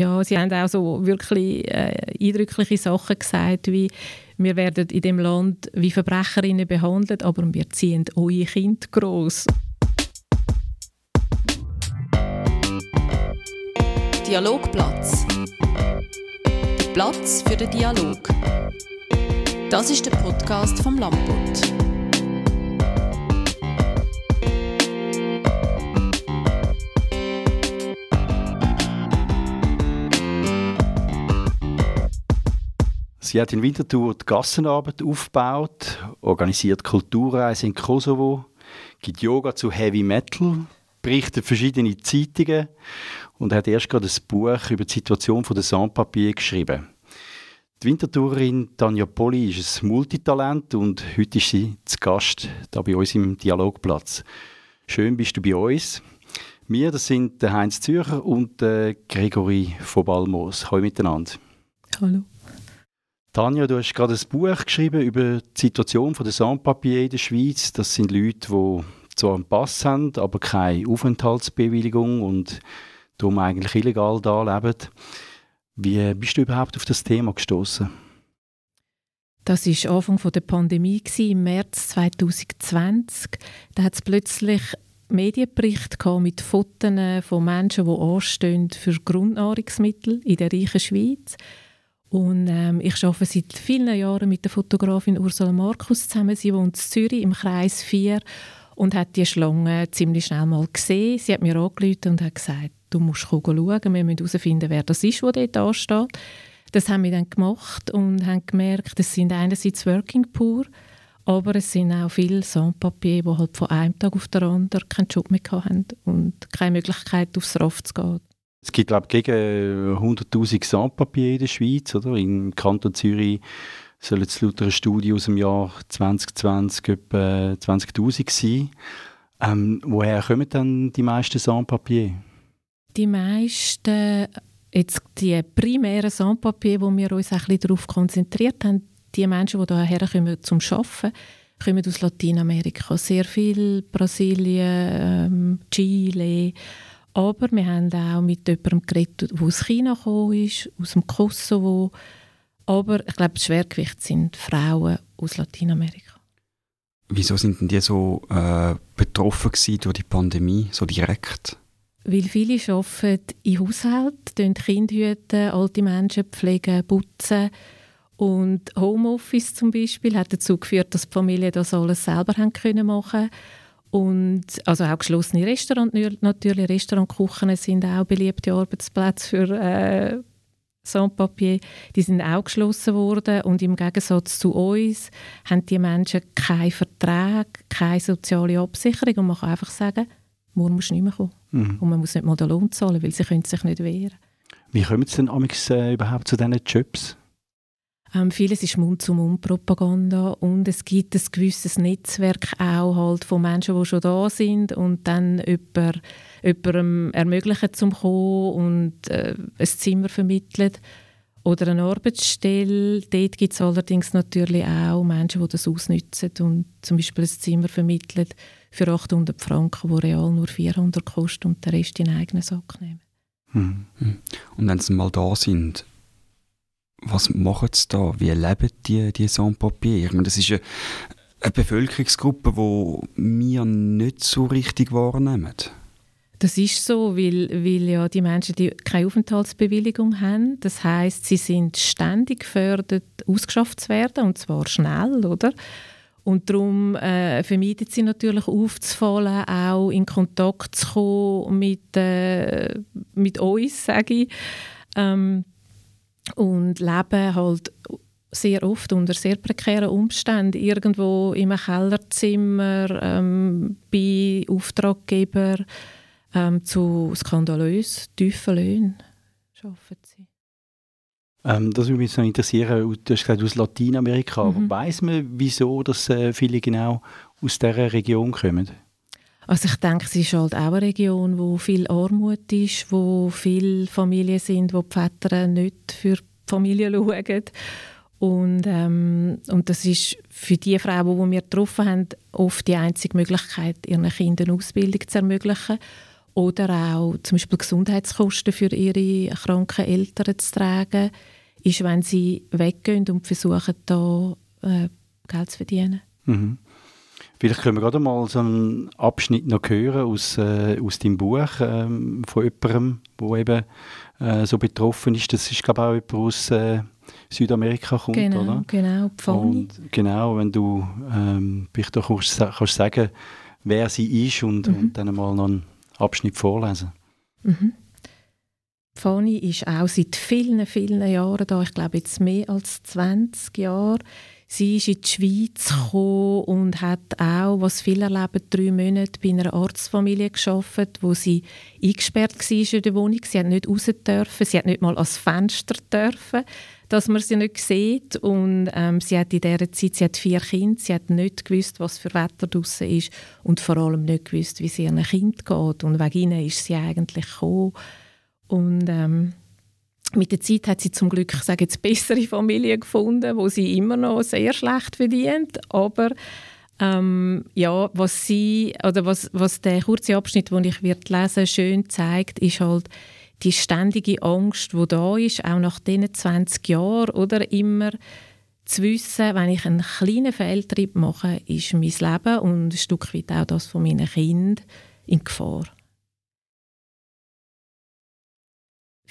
Ja, sie haben auch so wirklich äh, eindrückliche Sachen gesagt, wie wir werden in dem Land wie Verbrecherinnen behandelt, aber wir ziehen eure Kinder groß. Dialogplatz. Der Platz für den Dialog. Das ist der Podcast vom Lamput. Sie hat in Winterthur die Gassenarbeit aufgebaut, organisiert Kulturreisen in Kosovo, gibt Yoga zu Heavy Metal, berichtet verschiedene Zeitungen und hat erst gerade ein Buch über die Situation der Sans-Papier geschrieben. Die Winterthurerin Tanja Poli ist ein Multitalent und heute ist sie zu Gast da bei uns im Dialogplatz. Schön bist du bei uns. Wir, das sind Heinz Zürcher und Gregory von Balmos. Hallo miteinander. Hallo. Tanja, du hast gerade ein Buch geschrieben über die Situation der Sans-Papier in der Schweiz. Das sind Leute, die zwar einen Pass haben, aber keine Aufenthaltsbewilligung und darum eigentlich illegal da leben. Wie bist du überhaupt auf das Thema gestoßen? Das war Anfang der Pandemie, im März 2020. Da hat es plötzlich Medienberichte mit Fotos von Menschen, die anstehen für Grundnahrungsmittel in der reichen Schweiz. Und ähm, ich arbeite seit vielen Jahren mit der Fotografin Ursula Markus zusammen. Sie wohnt in Zürich im Kreis 4 und hat die Schlange ziemlich schnell mal gesehen. Sie hat mir angerufen und hat gesagt, du musst schauen, wir müssen herausfinden, wer das ist, der dort ansteht. Das haben wir dann gemacht und haben gemerkt, es sind einerseits Working Poor, aber es sind auch viele Sans-Papier, die halt von einem Tag auf den anderen keinen Job mehr haben und keine Möglichkeit, aufs Raff zu gehen. Es gibt, glaube ich, gegen 100'000 Sans-Papier in der Schweiz. Oder? Im Kanton Zürich sollen es laut einer Studie aus dem Jahr 2020 etwa 20'000 sein. Ähm, woher kommen dann die meisten Sans-Papier? Die meisten, jetzt die primären Sans-Papier, wo wir uns ein darauf konzentriert haben, die Menschen, die hierher kommen zum Arbeiten, kommen aus Lateinamerika. Sehr viel Brasilien, ähm, Chile, aber wir haben auch mit jemandem geredet, der aus China gekommen ist, aus dem Kosovo. Aber ich glaube, das Schwergewicht sind Frauen aus Lateinamerika. Wieso sind denn die so äh, betroffen durch die Pandemie, so direkt? Weil viele arbeiten in Haushalten, Kinder hüten, alte Menschen pflegen, putzen. Und Homeoffice zum Beispiel hat dazu geführt, dass die Familien das alles selber haben können machen und also auch geschlossene Restaurants, natürlich Restaurantküchen sind auch beliebte Arbeitsplätze für äh, Sans-Papier. Die sind auch geschlossen worden und im Gegensatz zu uns haben die Menschen keinen Vertrag, keine soziale Absicherung und man kann einfach sagen, morgen muss nicht mehr kommen. Mhm. Und man muss nicht mal den Lohn zahlen, weil sie können sich nicht wehren. Wie kommen Sie denn amigs, äh, überhaupt zu diesen Jobs? Ähm, vieles ist Mund-zu-Mund-Propaganda und es gibt ein gewisses Netzwerk auch halt von Menschen, die schon da sind und dann jemand, jemandem ermöglichen zum kommen und äh, ein Zimmer vermitteln oder eine Arbeitsstelle. Dort gibt es allerdings natürlich auch Menschen, die das ausnutzen und zum Beispiel ein Zimmer vermitteln für 800 Franken, wo real nur 400 kostet und den Rest in den eigenen Sack nehmen. Hm. Und wenn sie mal da sind, was machen sie da? Wie leben die, die Sans-Papier? Ich meine, das ist eine, eine Bevölkerungsgruppe, die wir nicht so richtig wahrnehmen. Das ist so, weil, weil ja die Menschen die keine Aufenthaltsbewilligung haben. Das heißt, sie sind ständig gefördert, ausgeschafft zu werden, und zwar schnell, oder? Und darum äh, vermeiden sie natürlich aufzufallen, auch in Kontakt zu kommen mit, äh, mit uns, sage ich. Ähm, und leben halt sehr oft unter sehr prekären Umständen, irgendwo im Kellerzimmer, ähm, bei Auftraggebern ähm, zu skandalös tiefen Löhnen arbeiten sie. Ähm, das würde mich so interessieren, du hast gesagt aus Lateinamerika, mhm. weiß man, wieso dass, äh, viele genau aus dieser Region kommen? Also ich denke, es ist halt auch eine Region, wo viel Armut ist, wo viele Familien sind, wo die Väter nicht für die Familie schauen. Und, ähm, und das ist für die Frauen, die wir getroffen haben, oft die einzige Möglichkeit, ihren Kindern Ausbildung zu ermöglichen. oder auch zum Beispiel Gesundheitskosten für ihre kranken Eltern zu tragen, ist, wenn sie weggehen und versuchen, da äh, Geld zu verdienen. Mhm. Vielleicht können wir gerade mal so einen Abschnitt noch hören aus, äh, aus deinem Buch ähm, von jemandem, der eben äh, so betroffen ist. Das ist, glaube ich, auch jemand aus äh, Südamerika kommt, genau, oder? Genau, Pfani. Genau, wenn du ähm, vielleicht auch kannst, kannst sagen, wer sie ist und, mhm. und dann mal noch einen Abschnitt vorlesen. Mhm. Fanny ist auch seit vielen, vielen Jahren da. Ich glaube, jetzt mehr als 20 Jahre. Sie ist in die Schweiz und hat auch, was viele erleben, drei Monate bei einer Arztfamilie geschafft, wo sie eingesperrt war in der Wohnung. Sie hat nicht raus dürfen, sie hat nicht mal ans Fenster dürfen, dass man sie nicht sieht. Und ähm, sie hat in dieser Zeit, sie hat vier Kinder, sie hat nicht gewusst, was für Wetter draußen ist und vor allem nicht gewusst, wie es ihrem Kind geht. Und wegen ihnen ist sie eigentlich gekommen. Und ähm, mit der Zeit hat sie zum Glück, sage jetzt, bessere Familie gefunden, wo sie immer noch sehr schlecht verdient, aber ähm, ja, was sie oder was, was der kurze Abschnitt, den ich wird lesen, schön zeigt, ist halt die ständige Angst, wo da ist, auch nach diesen 20 Jahren oder immer zu wissen, wenn ich einen kleinen Fehltritt mache, ist mein Leben und ein Stück weit auch das von meinen Kindern in Gefahr.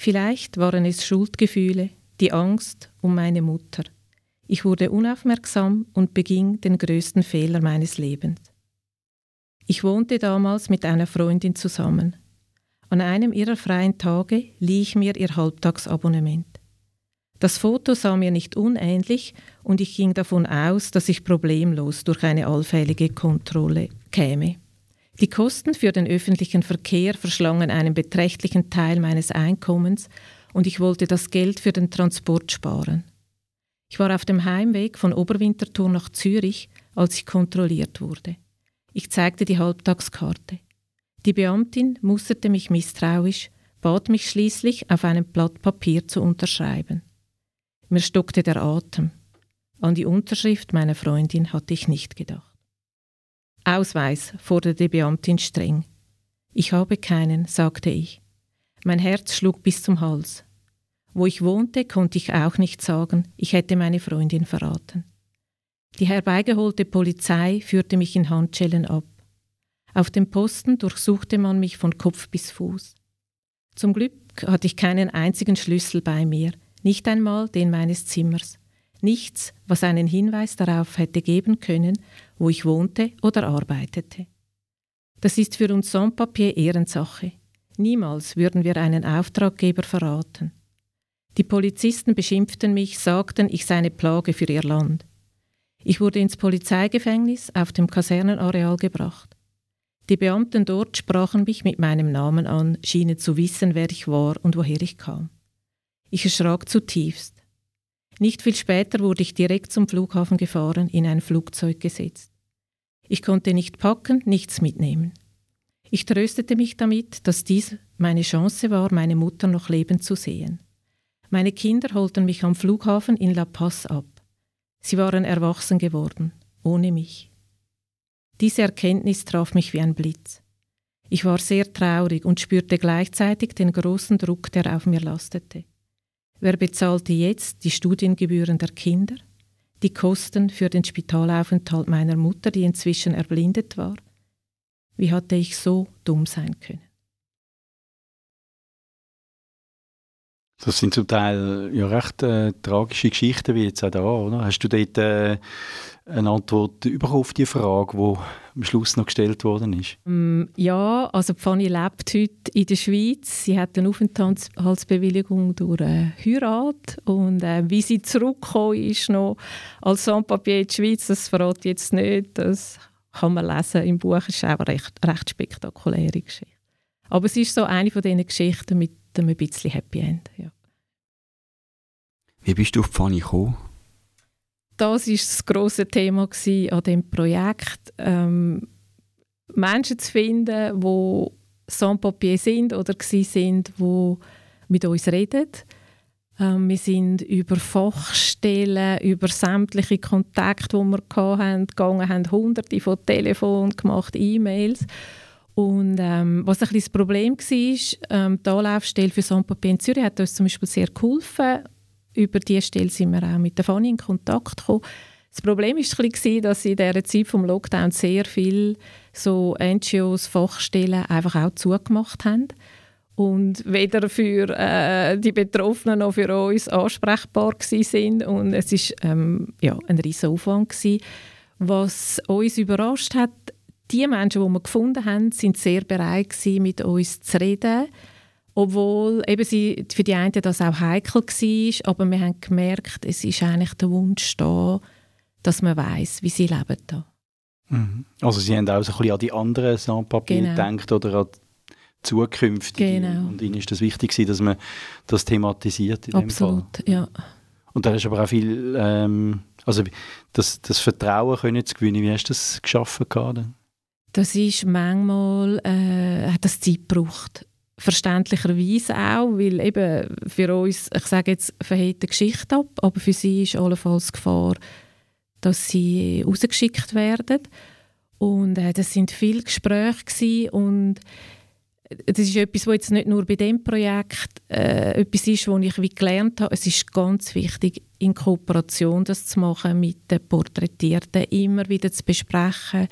Vielleicht waren es Schuldgefühle, die Angst um meine Mutter. Ich wurde unaufmerksam und beging den größten Fehler meines Lebens. Ich wohnte damals mit einer Freundin zusammen. An einem ihrer freien Tage lieh ich mir ihr Halbtagsabonnement. Das Foto sah mir nicht unähnlich und ich ging davon aus, dass ich problemlos durch eine allfällige Kontrolle käme. Die Kosten für den öffentlichen Verkehr verschlangen einen beträchtlichen Teil meines Einkommens und ich wollte das Geld für den Transport sparen. Ich war auf dem Heimweg von Oberwinterthur nach Zürich, als ich kontrolliert wurde. Ich zeigte die Halbtagskarte. Die Beamtin musterte mich misstrauisch, bat mich schließlich, auf einem Blatt Papier zu unterschreiben. Mir stockte der Atem. An die Unterschrift meiner Freundin hatte ich nicht gedacht. Ausweis, forderte die Beamtin streng. Ich habe keinen, sagte ich. Mein Herz schlug bis zum Hals. Wo ich wohnte, konnte ich auch nicht sagen, ich hätte meine Freundin verraten. Die herbeigeholte Polizei führte mich in Handschellen ab. Auf dem Posten durchsuchte man mich von Kopf bis Fuß. Zum Glück hatte ich keinen einzigen Schlüssel bei mir, nicht einmal den meines Zimmers. Nichts, was einen Hinweis darauf hätte geben können, wo ich wohnte oder arbeitete. Das ist für uns Sans-Papier Ehrensache. Niemals würden wir einen Auftraggeber verraten. Die Polizisten beschimpften mich, sagten, ich sei eine Plage für ihr Land. Ich wurde ins Polizeigefängnis auf dem Kasernenareal gebracht. Die Beamten dort sprachen mich mit meinem Namen an, schienen zu wissen, wer ich war und woher ich kam. Ich erschrak zutiefst. Nicht viel später wurde ich direkt zum Flughafen gefahren, in ein Flugzeug gesetzt. Ich konnte nicht packen, nichts mitnehmen. Ich tröstete mich damit, dass dies meine Chance war, meine Mutter noch lebend zu sehen. Meine Kinder holten mich am Flughafen in La Paz ab. Sie waren erwachsen geworden, ohne mich. Diese Erkenntnis traf mich wie ein Blitz. Ich war sehr traurig und spürte gleichzeitig den großen Druck, der auf mir lastete. Wer bezahlte jetzt die Studiengebühren der Kinder, die Kosten für den Spitalaufenthalt meiner Mutter, die inzwischen erblindet war? Wie hatte ich so dumm sein können? Das sind zum Teil ja recht äh, tragische Geschichten, wie jetzt auch da, oder? Hast du dort äh, eine Antwort bekommen auf die Frage, die am Schluss noch gestellt worden ist? Mm, ja, also Fanny lebt heute in der Schweiz. Sie hat eine Aufenthaltsbewilligung durch eine Heirat und äh, wie sie zurückgekommen ist noch als Sans-Papier in die Schweiz, das verrate ich jetzt nicht. Das kann man lesen im Buch. Es ist auch eine recht, recht spektakuläre Geschichte. Aber es ist so eine von diesen Geschichten mit einem bisschen Happy End. Ja. Wie bist du auf Fanny gekommen? Das war das grosse Thema an dem Projekt, ähm, Menschen zu finden, die Sans-Papier sind oder sind, die mit uns reden. Ähm, wir sind über Fachstellen, über sämtliche Kontakte, die wir hatten, gegangen, haben hunderte von Telefonen gemacht, E-Mails Und ähm, was ein bisschen das Problem war, ähm, die Anlaufstelle für Sans-Papier in Zürich hat uns zum Beispiel sehr geholfen. Über diese Stelle sind wir auch mit der Fanny in Kontakt gekommen. Das Problem war dass in dieser Zeit des Lockdown sehr viele so NGOs, Fachstellen einfach auch zugemacht haben und weder für äh, die Betroffenen noch für uns ansprechbar sind und es ist ähm, ja, ein riesiger Aufwand gewesen. Was uns überrascht hat, die Menschen, die wir gefunden haben, sind sehr bereit gewesen, mit uns zu reden, obwohl eben sie, für die einen das auch heikel war, aber wir haben gemerkt, es ist eigentlich der Wunsch da, dass man weiß, wie sie leben da. Mhm. Also sie haben auch so ein bisschen an die anderen Sans-Papier genau. gedacht oder an zukünftige. Genau. Und ihnen ist das wichtig, dass man das thematisiert in Absolut, dem Fall. ja. Und da ist aber auch viel, ähm, also das, das Vertrauen können zu gewinnen, wie hast du das geschaffen gerade? Das ist manchmal, äh, hat das Zeit gebraucht. Verständlicherweise auch, weil eben für uns, ich sage jetzt, verhält die Geschichte ab, aber für sie ist allenfalls Gefahr, dass sie rausgeschickt werden. Und äh, das sind viele Gespräche und das ist etwas, was jetzt nicht nur bei dem Projekt äh, etwas ist, was ich wie gelernt habe. Es ist ganz wichtig, in Kooperation das zu machen mit den Porträtierten, immer wieder zu besprechen.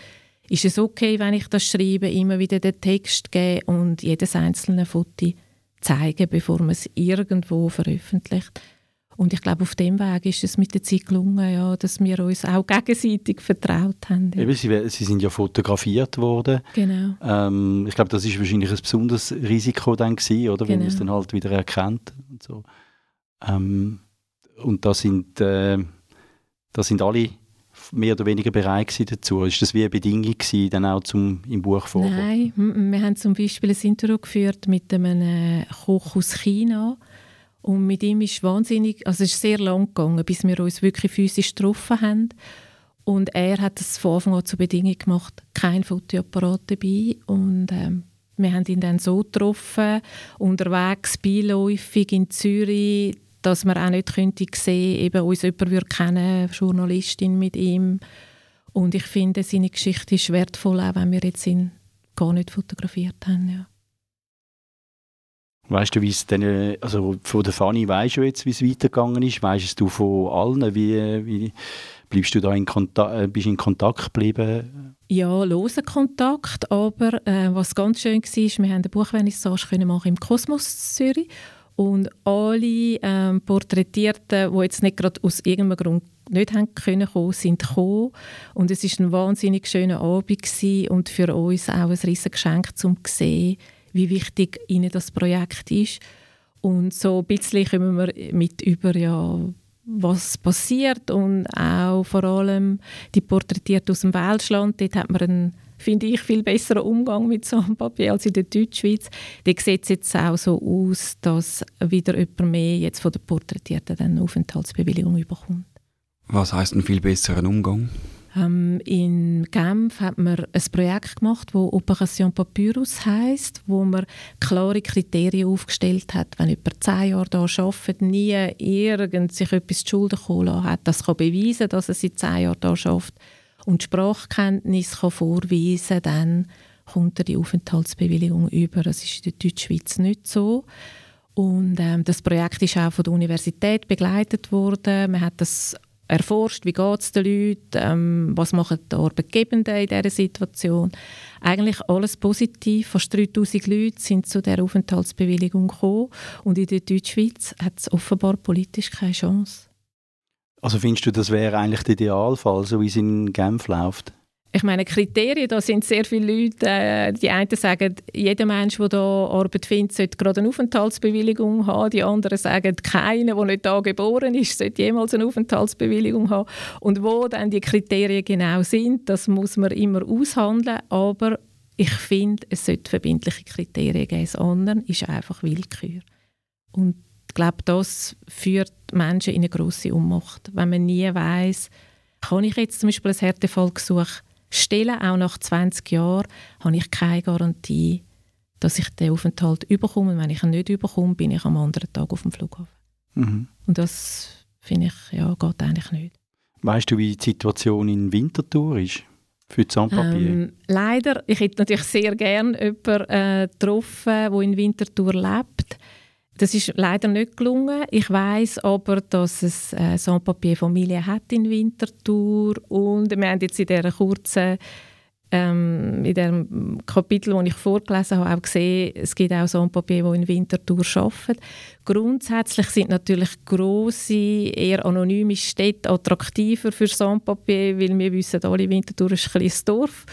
Ist es okay, wenn ich das schreibe, immer wieder den Text gebe und jedes einzelne Foto zeigen, bevor man es irgendwo veröffentlicht? Und ich glaube, auf dem Weg ist es mit der Zeit gelungen, ja, dass wir uns auch gegenseitig vertraut haben. Ja. Eben, sie, sie, sind ja fotografiert worden. Genau. Ähm, ich glaube, das ist wahrscheinlich ein besonderes Risiko dann gewesen, oder, genau. wenn man es dann halt wieder erkennt. Und, so. ähm, und da sind, äh, da sind alle mehr oder weniger bereit dazu. Ist das wie eine Bedingung gewesen, dann auch zum im Buch vorkommen? Nein, wir haben zum Beispiel ein Interview geführt mit einem Koch aus China, und mit ihm ist wahnsinnig, also es ist sehr lang gegangen, bis wir uns wirklich physisch getroffen haben. Und er hat es von Anfang an zur Bedingung gemacht, kein Fotoapparat dabei. Und ähm, wir haben ihn dann so getroffen, unterwegs, beiläufig in Zürich, dass man auch nicht könnte sehen, eben uns jemand würde kennen, Journalistin mit ihm. Und ich finde, seine Geschichte ist wertvoll, auch wenn wir jetzt ihn gar nicht fotografiert haben. Ja. Weißt du, wie es denn, also von der Fanny weißt du jetzt, wie es weitergegangen ist? Weißt du von allen, wie, wie bleibst du da in Kontakt, äh, bist in Kontakt geblieben? Ja, losen Kontakt, aber äh, was ganz schön war, wir haben eine Buchvernissage machen im Kosmos Zürich und alle ähm, Porträtierten, die jetzt nicht gerade aus irgendeinem Grund nicht haben können kommen, sind gekommen und es ist ein wahnsinnig schöner Abend gewesen und für uns auch ein riesiges Geschenk zum sehen, wie wichtig ihnen das Projekt ist. Und so ein bisschen kommen wir mit über, ja, was passiert und auch vor allem die Porträtiert aus dem Welschland. Dort hat man einen, finde ich, viel besseren Umgang mit so einem Papier als in der Deutschschweiz. Dort sieht es jetzt auch so aus, dass wieder jemand mehr jetzt von den Porträtierten eine Aufenthaltsbewilligung bekommt. Was heißt ein viel besseren Umgang? Ähm, in Genf hat man ein Projekt gemacht, das Operation Papyrus heißt, wo man klare Kriterien aufgestellt hat, wenn jemand zehn Jahre hier arbeitet, nie irgend sich etwas zu Schulden kommen hat, das kann beweisen, dass er seit zehn Jahren hier arbeitet und Sprachkenntnis kann vorweisen, dann kommt er die Aufenthaltsbewilligung über. Das ist in der Deutschschweiz nicht so. Und ähm, das Projekt ist auch von der Universität begleitet worden. Man hat das erforscht, wie geht es den Leuten, ähm, was machen die Arbeitgebenden in dieser Situation. Eigentlich alles positiv. Fast 3000 Leute sind zu der Aufenthaltsbewilligung gekommen und in der Deutschschweiz hat es offenbar politisch keine Chance. Also findest du, das wäre eigentlich der Idealfall, so wie es in Genf läuft? Ich meine, Kriterien, da sind sehr viele Leute, äh, die einen sagen, jeder Mensch, der hier Arbeit findet, sollte gerade eine Aufenthaltsbewilligung haben. Die anderen sagen, keiner, der nicht da geboren ist, sollte jemals eine Aufenthaltsbewilligung haben. Und wo dann die Kriterien genau sind, das muss man immer aushandeln. Aber ich finde, es sollte verbindliche Kriterien geben. Das andere ist einfach Willkür. Und ich glaube, das führt Menschen in eine grosse Ummacht. Wenn man nie weiß, kann ich jetzt zum Beispiel ein Härtefallgesuch stellen, auch nach 20 Jahren, habe ich keine Garantie, dass ich den Aufenthalt überkomme. Und wenn ich ihn nicht überkomme, bin ich am anderen Tag auf dem Flughafen. Mhm. Und das finde ich, ja, geht eigentlich nicht. Weißt du, wie die Situation in Winterthur ist? für die Sandpapier? Ähm, leider. Ich hätte natürlich sehr gerne jemanden äh, getroffen, der in Winterthur lebt. Das ist leider nicht gelungen. Ich weiß aber, dass es eine Sandpapier-Familie hat in Winterthur und wir haben jetzt in dieser kurzen ähm, in dem Kapitel, das ich vorgelesen habe, auch gesehen, es gibt auch Sandpapier, die in Winterthur arbeiten. Grundsätzlich sind natürlich grosse, eher anonyme Städte attraktiver für Sandpapier, weil wir wissen alle, Winterthur ist ein kleines Dorf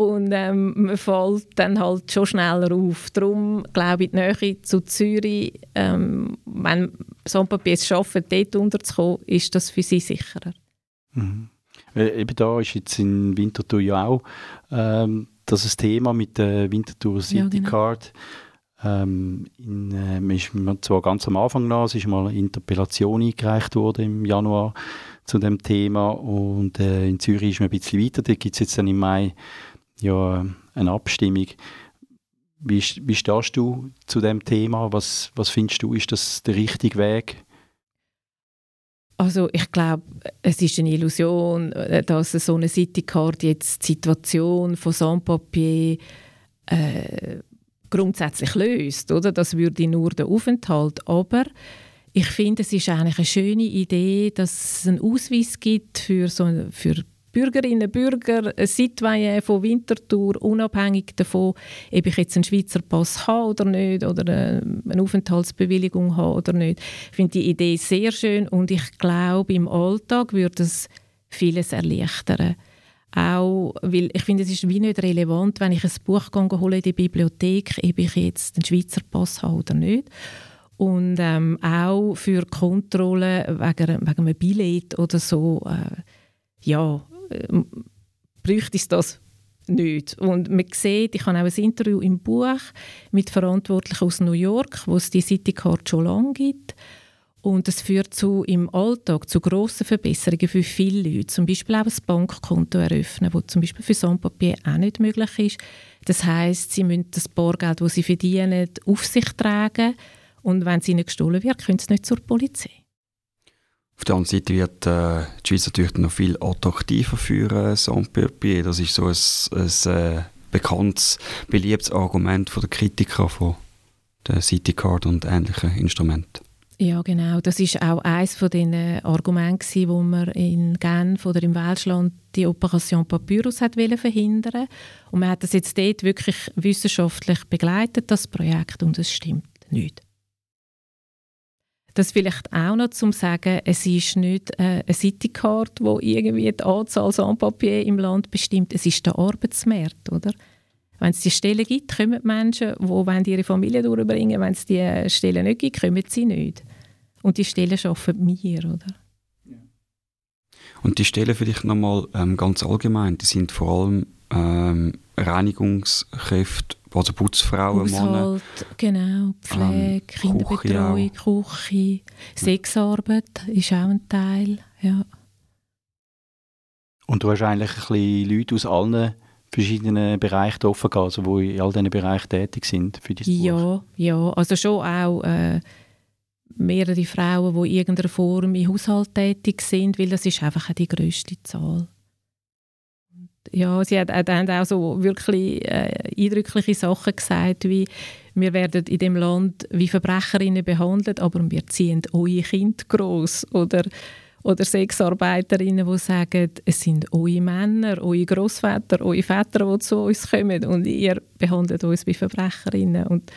und ähm, man fällt dann halt schon schneller auf. Darum glaube ich, die Nähe zu Zürich, ähm, wenn Sandpapier es schaffen, dort unterzukommen, ist das für sie sicherer. Mhm. Eben da ist jetzt in Winterthur ja auch ähm, das ein Thema mit der Winterthur City ja, genau. Card. Ähm, in, äh, ist zwar ganz am Anfang noch, es ist mal eine Interpellation eingereicht worden im Januar zu dem Thema und äh, in Zürich ist man ein bisschen weiter. Da gibt es jetzt dann im Mai ja, eine Abstimmung. Wie, wie stehst du zu dem Thema? Was, was findest du, ist das der richtige Weg? Also ich glaube, es ist eine Illusion, äh, dass so eine Citycard jetzt die Situation von Sandpapier äh, grundsätzlich löst. Oder? Das würde nur den Aufenthalt. Aber ich finde, es ist eigentlich eine schöne Idee, dass es einen Ausweis gibt für, so, für Bürgerinnen und Bürger, Citoyen von Winterthur, unabhängig davon, ob ich jetzt einen Schweizer Pass habe oder nicht, oder äh, eine Aufenthaltsbewilligung habe oder nicht. Ich finde die Idee sehr schön und ich glaube, im Alltag würde es vieles erleichtern. Auch, weil ich finde, es ist wie nicht relevant, wenn ich ein Buch hole in die Bibliothek, ob ich jetzt einen Schweizer Pass habe oder nicht. Und ähm, auch für Kontrollen wegen, wegen einem Billett oder so, äh, ja, bräuchte es das nicht. Und man sieht, ich habe auch ein Interview im Buch mit Verantwortlichen aus New York, wo es die Citycard schon lange gibt. Und es führt zu, im Alltag zu grossen Verbesserungen für viele Leute. Zum Beispiel auch ein Bankkonto eröffnen, das zum Beispiel für Sandpapier auch nicht möglich ist. Das heißt, sie müssen das Bargeld, das sie verdienen, auf sich tragen. Und wenn es ihnen gestohlen wird, können sie nicht zur Polizei. Auf der anderen Seite wird äh, die Schweiz natürlich noch viel attraktiver für äh, Sans-Papier. Das ist so ein, ein äh, bekanntes, beliebtes Argument von der Kritiker von der Citycard und ähnlichen Instrumenten. Ja, genau. Das ist auch eines von den Argumenten, wo man in Genf oder im Welschland die Operation Papyrus hat verhindern Und man hat das jetzt dort wirklich wissenschaftlich begleitet, das Projekt, und es stimmt nicht. Das vielleicht auch noch zum sagen, es ist nicht äh, eine Citycard, wo irgendwie die Anzahl Sandpapier im Land bestimmt. Es ist der Arbeitsmarkt, oder? Wenn es die Stellen gibt, kommen die Menschen, die ihre Familie durchbringen Wenn es die Stellen nicht gibt, kommen sie nicht. Und die Stellen schaffen wir, oder? Und die Stellen vielleicht nochmal ähm, ganz allgemein, die sind vor allem ähm, Reinigungskräfte also Putzfrauen, Haushalt, genau, Pflege, ähm, Kinderbetreuung, Küche, Küche, Sexarbeit ist auch ein Teil, ja. Und du hast eigentlich ein bisschen Leute aus allen verschiedenen Bereichen offen gehabt, also die in all diesen Bereichen tätig sind für dieses Ja, Buch. ja, also schon auch äh, mehrere Frauen, die in irgendeiner Form im Haushalt tätig sind, weil das ist einfach die grösste Zahl ja, sie hat, haben auch so wirklich äh, eindrückliche Sachen gesagt, wie wir werden in dem Land wie Verbrecherinnen behandelt, aber wir ziehen eure Kinder groß oder oder Sexarbeiterinnen, die sagen, es sind eure Männer, eure Großväter, eure Väter, die zu uns kommen und ihr behandelt uns wie Verbrecherinnen. Und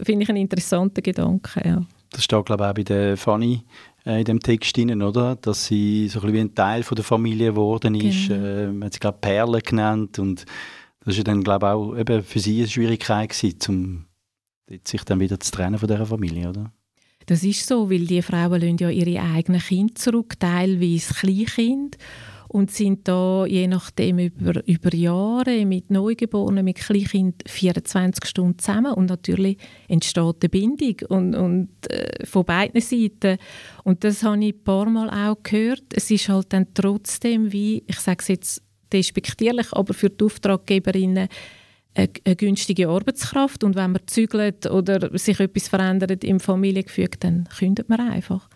finde ich einen interessanten Gedanken, ja. Das steht, glaube ich, auch bei der Fanny äh, in dem Text drin, oder? Dass sie so ein, wie ein Teil von der Familie geworden ist. Genau. Äh, man hat sie, glaube Perle genannt und das war dann, glaube auch eben für sie eine Schwierigkeit gewesen, um sich dann wieder zu trennen von dieser Familie, oder? Das ist so, weil die Frauen lassen ja ihre eigenen Kinder zurück, teilweise Kleinkind und sind da je nachdem über, über Jahre mit Neugeborenen, mit Kleinkind 24 Stunden zusammen und natürlich entsteht eine Bindung und, und äh, von beiden Seiten. Und das habe ich ein paar Mal auch gehört. Es ist halt dann trotzdem wie, ich sage es jetzt despektierlich, aber für die Auftraggeberinnen eine, eine, günstige Arbeitskraft und wenn man zügelt oder sich etwas verändert im Familiengefüge, dann kündet man einfach.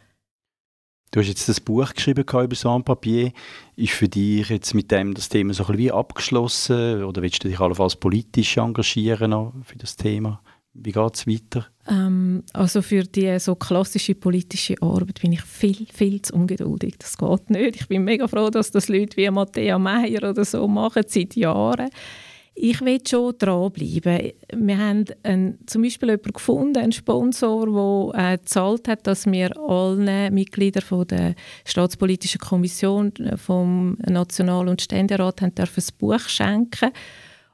Du hast jetzt das Buch geschrieben über Sans-Papier. Ist für dich jetzt mit dem das Thema so ein wie abgeschlossen oder willst du dich allenfalls politisch engagieren für das Thema? Wie geht es weiter? Ähm, also für die so klassische politische Arbeit bin ich viel, viel zu ungeduldig. Das geht nicht. Ich bin mega froh, dass das Leute wie Matthäa Meyer oder so machen seit Jahren. Ich will schon dranbleiben. Wir haben einen, zum Beispiel jemanden gefunden, einen Sponsor, der äh, gezahlt hat, dass wir allen Mitgliedern von der Staatspolitischen Kommission äh, vom National- und Ständerat haben dürfen ein Buch schenken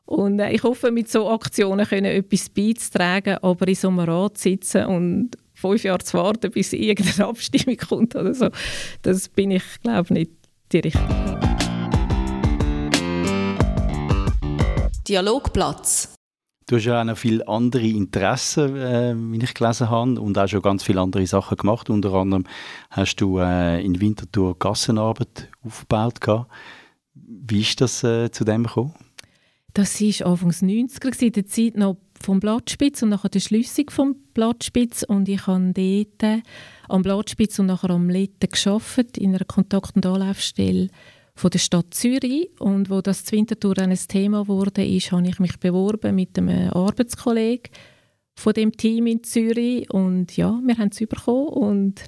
und äh, ich hoffe, mit so Aktionen können etwas beizutragen, aber in so einem Rat sitzen und fünf Jahre zu warten, bis irgendeine Abstimmung kommt oder so, das bin ich, glaube nicht die Richtige. Dialogplatz. Du hast ja auch noch viele andere Interessen, äh, wie ich gelesen habe, und auch schon ganz viele andere Sachen gemacht. Unter anderem hast du äh, in Winterthur Gassenarbeit aufgebaut. Gehabt. Wie ist das äh, zu dem gekommen? Das war Anfangs 90er, in der Zeit noch vom Blattspitz und nachher der Schlüssig vom Blattspitz. Und ich habe dort am Blattspitz und nachher am Letten gearbeitet, in einer Kontakt- und Anlaufstelle von der Stadt Zürich. Und wo das Winterthur ein Thema wurde, ist, habe ich mich beworben mit einem Arbeitskollegen von dem Team in Zürich. Und ja, wir haben es bekommen und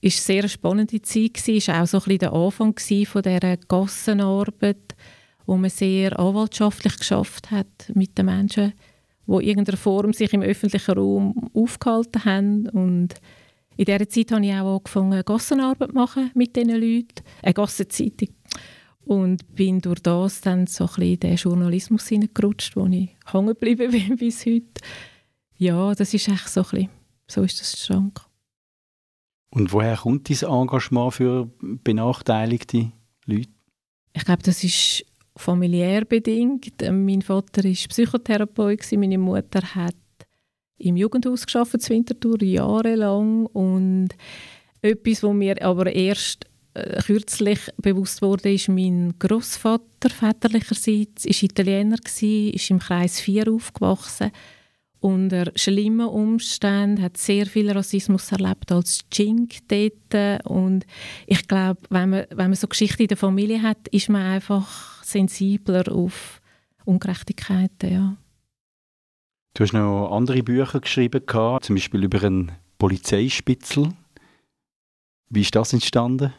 es war eine sehr spannende Zeit. Es war auch so ein bisschen der Anfang von dieser Gassenarbeit wo man sehr anwaltschaftlich geschafft hat mit den Menschen, wo in irgendeiner Form sich im öffentlichen Raum aufgehalten haben und in dieser Zeit habe ich auch angefangen, Gassenarbeit zu machen mit diesen Leuten, eine Gassenzeitung. Und bin durch das dann so ein bisschen in den Journalismus hineingerutscht, wo ich hängen geblieben bin bis heute. Ja, das ist echt so ein bisschen, so ist das Schrank. Und woher kommt dieses Engagement für benachteiligte Leute? Ich glaube, das ist familiär bedingt. Mein Vater war Psychotherapeut, meine Mutter hat im Jugendhaus geschafft, Winterthur, jahrelang. Und etwas, was mir aber erst äh, kürzlich bewusst wurde, ist mein Großvater väterlicherseits ist Italiener gsi, ist im Kreis 4 aufgewachsen unter schlimmen Umständen, hat sehr viel Rassismus erlebt als Jink dort. Und ich glaube, wenn man, wenn man so Geschichte in der Familie hat, ist man einfach sensibler auf Ungerechtigkeiten, ja. Du hast noch andere Bücher geschrieben, zum Beispiel über einen Polizeispitzel. Wie ist das entstanden?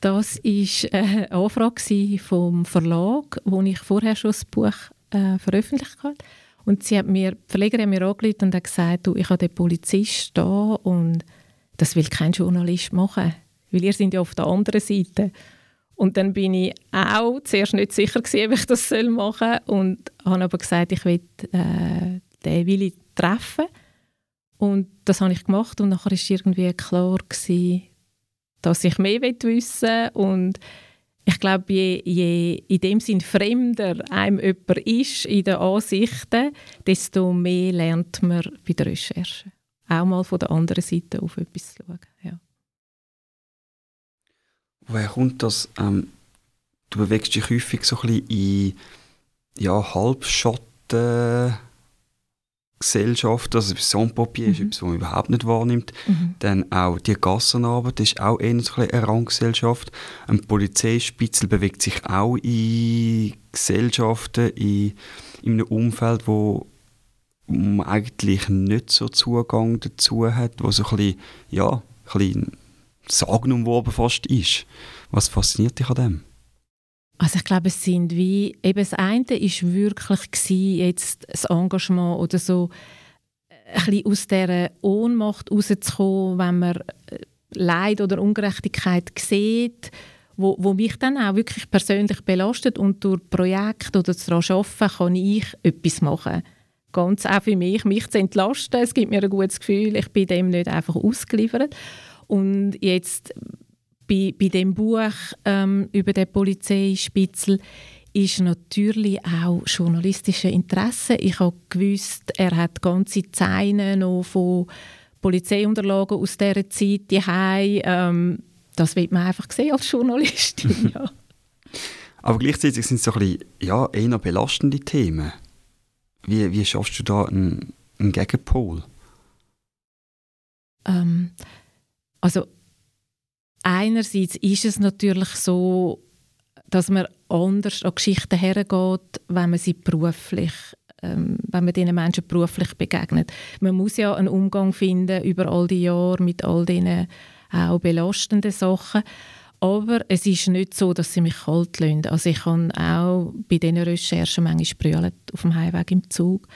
Das war eine Anfrage vom Verlag, wo ich vorher schon das Buch äh, veröffentlicht habe. Und sie hat mir, die Verlegerin hat mir angerufen und gesagt, du, ich habe den Polizist da und das will kein Journalist machen, weil ihr seid ja auf der anderen Seite. Und dann bin ich auch zuerst nicht sicher gewesen, ob ich das machen soll und habe aber gesagt, ich will äh, den Willi treffen. Und das habe ich gemacht und nachher war irgendwie klar gewesen, dass ich mehr wissen will und ich glaube, je, je in dem Sinn fremder einem jemand ist in den Ansichten, desto mehr lernt man bei der Recherche. Auch mal von der anderen Seite auf etwas zu schauen. Ja. Woher kommt das? Ähm, du bewegst dich häufig so ein bisschen in ja, Halbschatten. Gesellschaft, also Sans-Papier mhm. ist etwas, was man überhaupt nicht wahrnimmt. Mhm. Dann auch die Gassenarbeit ist auch eher eine Ranggesellschaft. Ein Polizeispitzel bewegt sich auch in Gesellschaften, in, in einem Umfeld, wo man eigentlich nicht so Zugang dazu hat, wo so ein bisschen, ja, ein bisschen sagenumwoben fast ist. Was fasziniert dich an dem? Also ich glaube, es sind wie, eben das eine ist wirklich gewesen, jetzt das Engagement oder so, ein bisschen aus dieser Ohnmacht rauszukommen, wenn man äh, Leid oder Ungerechtigkeit sieht, wo, wo mich dann auch wirklich persönlich belastet und durch Projekte oder daran arbeiten kann ich etwas machen. Ganz auch für mich, mich zu entlasten. Es gibt mir ein gutes Gefühl, ich bin dem nicht einfach ausgeliefert. Und jetzt bei, bei dem Buch ähm, über den Polizeispitzel ist natürlich auch journalistische Interesse. Ich habe gewusst, er hat ganze Zeilen noch von Polizeiunterlagen aus dieser Zeit die ähm, Das wird man einfach sehen als Journalistin. ja. Aber gleichzeitig sind es so ein bisschen, ja, eher belastende Themen. Wie, wie schaffst du da einen, einen Gegenpol? Ähm, also einerseits ist es natürlich so, dass man anders an Geschichten hergeht, wenn man sie beruflich ähm, wenn man diesen Menschen beruflich begegnet. Man muss ja einen Umgang finden über all die Jahre mit all diesen auch belastenden Sachen. Aber es ist nicht so, dass sie mich kalt lassen. Also ich kann auch bei diesen Recherchen manchmal brüllen auf dem Heimweg im Zug.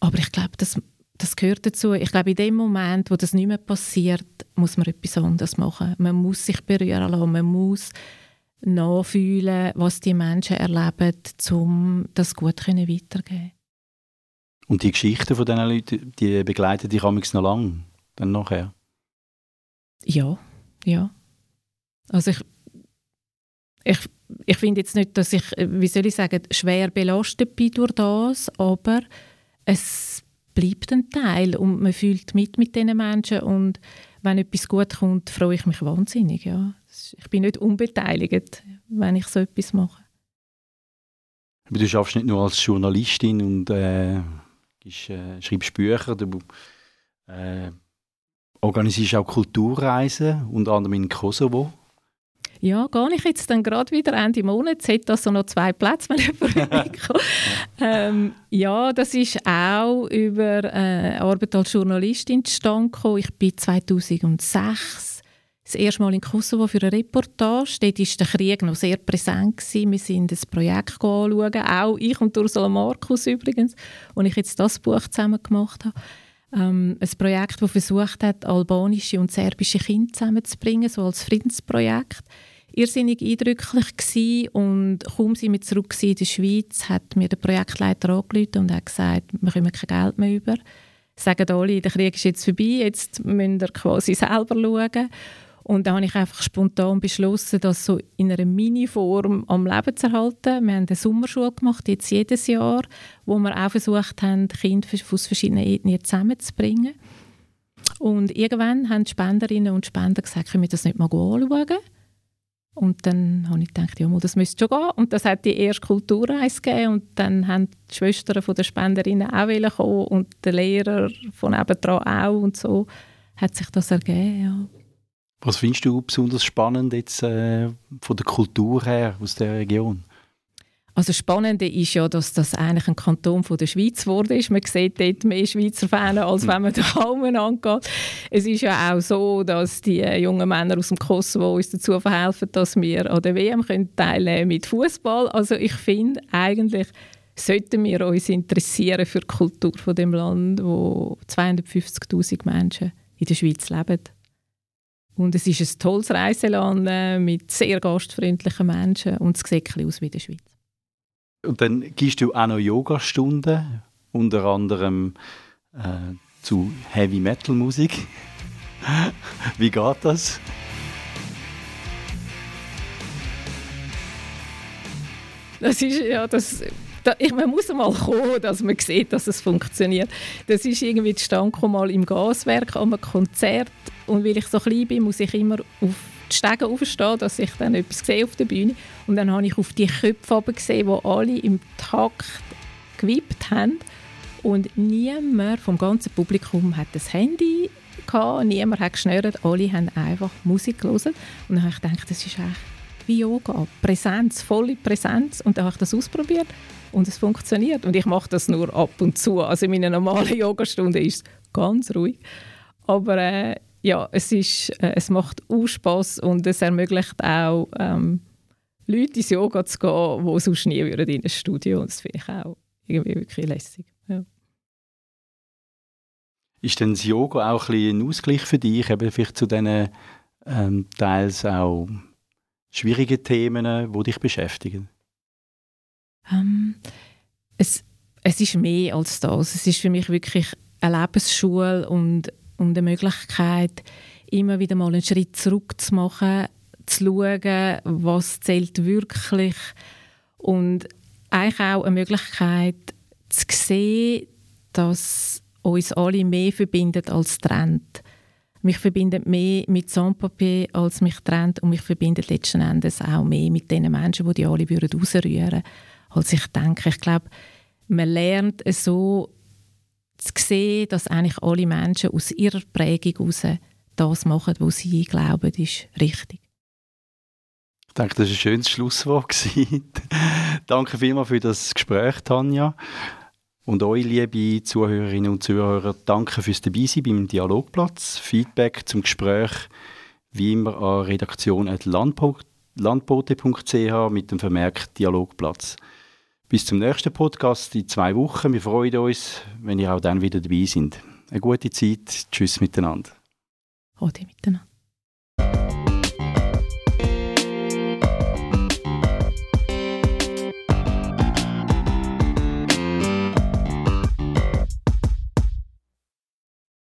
Aber ich glaube, das, das gehört dazu. Ich glaube, in dem Moment, wo das nicht mehr passiert, muss man etwas anderes machen. Man muss sich berühren lassen, man muss nachfühlen, was die Menschen erleben, um das gut weitergeben Und die Geschichten von diesen Leuten, die begleiten dich noch lange, dann nachher? Ja, ja. Also ich, ich, ich finde jetzt nicht, dass ich, wie soll ich sagen, schwer belastet bin durch das, aber es bleibt ein Teil und man fühlt mit mit diesen Menschen und wenn etwas gut kommt, freue ich mich wahnsinnig, ja ich bin nicht unbeteiligt, wenn ich so etwas mache. Aber du schaffst nicht nur als Journalistin und äh, äh, schreibst Bücher, du äh, organisierst auch Kulturreisen, unter anderem in Kosovo. Ja, gehe ich jetzt dann gerade wieder Ende Monat. Hat also noch zwei Plätze, wenn jemand ähm, Ja, das ist auch über äh, Arbeit als Journalistin gekommen. Ich bin 2006 das erste Mal in Kosovo für eine Reportage. Dort war der Krieg noch sehr präsent. Gewesen. Wir sind das Projekt anschauen, auch ich und Ursula Markus übrigens, und ich jetzt das Buch zusammen gemacht habe. Ähm, ein Projekt, das versucht hat, albanische und serbische Kinder zusammenzubringen, so als Friedensprojekt. Irrsinnig eindrücklich gewesen und kaum sind wir zurück in der Schweiz, hat mir der Projektleiter angerufen und hat gesagt, wir kommen kein Geld mehr über. Sagen alle, der Krieg ist jetzt vorbei, jetzt müssen wir quasi selber schauen. Und da habe ich einfach spontan beschlossen, das so in einer Mini-Form am Leben zu erhalten. Wir haben eine Sommerschule gemacht, jetzt jedes Jahr, wo wir auch versucht haben, Kinder aus verschiedenen Ethnien zusammenzubringen. Und irgendwann haben die Spenderinnen und Spender gesagt, können wir das nicht mal anschauen? Und dann habe ich gedacht, ja, das müsste schon gehen. Und das hat die erste Kulturreise gegeben. Und dann haben die Schwestern der Spenderinnen auch kommen und der Lehrer von nebenan auch. Und so hat sich das ergeben, ja. Was findest du besonders spannend jetzt äh, von der Kultur her aus der Region? Also das Spannende ist ja, dass das eigentlich ein Kanton von der Schweiz wurde ist. Man sieht dort mehr Schweizer Fans, als wenn man da angeht. Es ist ja auch so, dass die jungen Männer aus dem Kosovo uns dazu verhelfen, dass wir an der WM können teilnehmen mit Fußball. Also ich finde eigentlich sollten wir uns interessieren für die Kultur von dem Land, wo 250.000 Menschen in der Schweiz leben. Und es ist ein tolles Reiseland äh, mit sehr gastfreundlichen Menschen und es sieht ein aus wie der Schweiz. Und dann gibst du auch noch Yogastunden, unter anderem äh, zu Heavy Metal Musik. wie geht das? Das ist ja das da, ich, man muss mal kommen, dass man sieht, dass es funktioniert. Das ist irgendwie zustande mal im Gaswerk an einem Konzert und weil ich so klein bin, muss ich immer auf die Stege aufstehen, dass ich dann etwas sehe auf der Bühne. Und dann habe ich auf die Köpfe gesehen, wo alle im Takt gewippt haben. Und niemand vom ganzen Publikum hat das Handy gehabt, niemand hat geschnürt, alle haben einfach Musik gelesen. Und dann habe ich gedacht, das ist echt wie Yoga, Präsenz, volle Präsenz. Und dann habe ich das ausprobiert und es funktioniert. Und ich mache das nur ab und zu. Also in meiner normalen Yogastunde ist es ganz ruhig. Aber äh, ja, es, ist, äh, es macht auch Spass und es ermöglicht auch ähm, Leute ins Yoga zu gehen, die sonst nie würden in ein Studio. Und das finde ich auch irgendwie wirklich lässig. Ja. Ist denn das Yoga auch ein, ein Ausgleich für dich, eben vielleicht zu diesen ähm, teils auch schwierigen Themen, die dich beschäftigen? Ähm, es, es ist mehr als das. Es ist für mich wirklich eine Lebensschule und, und eine Möglichkeit, immer wieder mal einen Schritt zurück zu machen, zu schauen, was zählt wirklich und eigentlich auch eine Möglichkeit zu sehen, dass uns alle mehr verbindet als trennt. Mich verbindet mehr mit Sandpapier, als mich trennt und mich verbindet letzten Endes auch mehr mit den Menschen, die die alle rausrühren würden als ich denke. Ich glaube, man lernt so zu sehen, dass eigentlich alle Menschen aus ihrer Prägung heraus das machen, was sie glauben, ist richtig. Ich denke, das war ein schönes Schlusswort. Danke vielmals für das Gespräch, Tanja. Und euch, liebe Zuhörerinnen und Zuhörer, danke fürs Dabeisein beim Dialogplatz. Feedback zum Gespräch wie immer an redaktion.landbote.ch mit dem Vermerk Dialogplatz. Bis zum nächsten Podcast in zwei Wochen. Wir freuen uns, wenn ihr auch dann wieder dabei sind. Eine gute Zeit. Tschüss miteinander. Ade miteinander.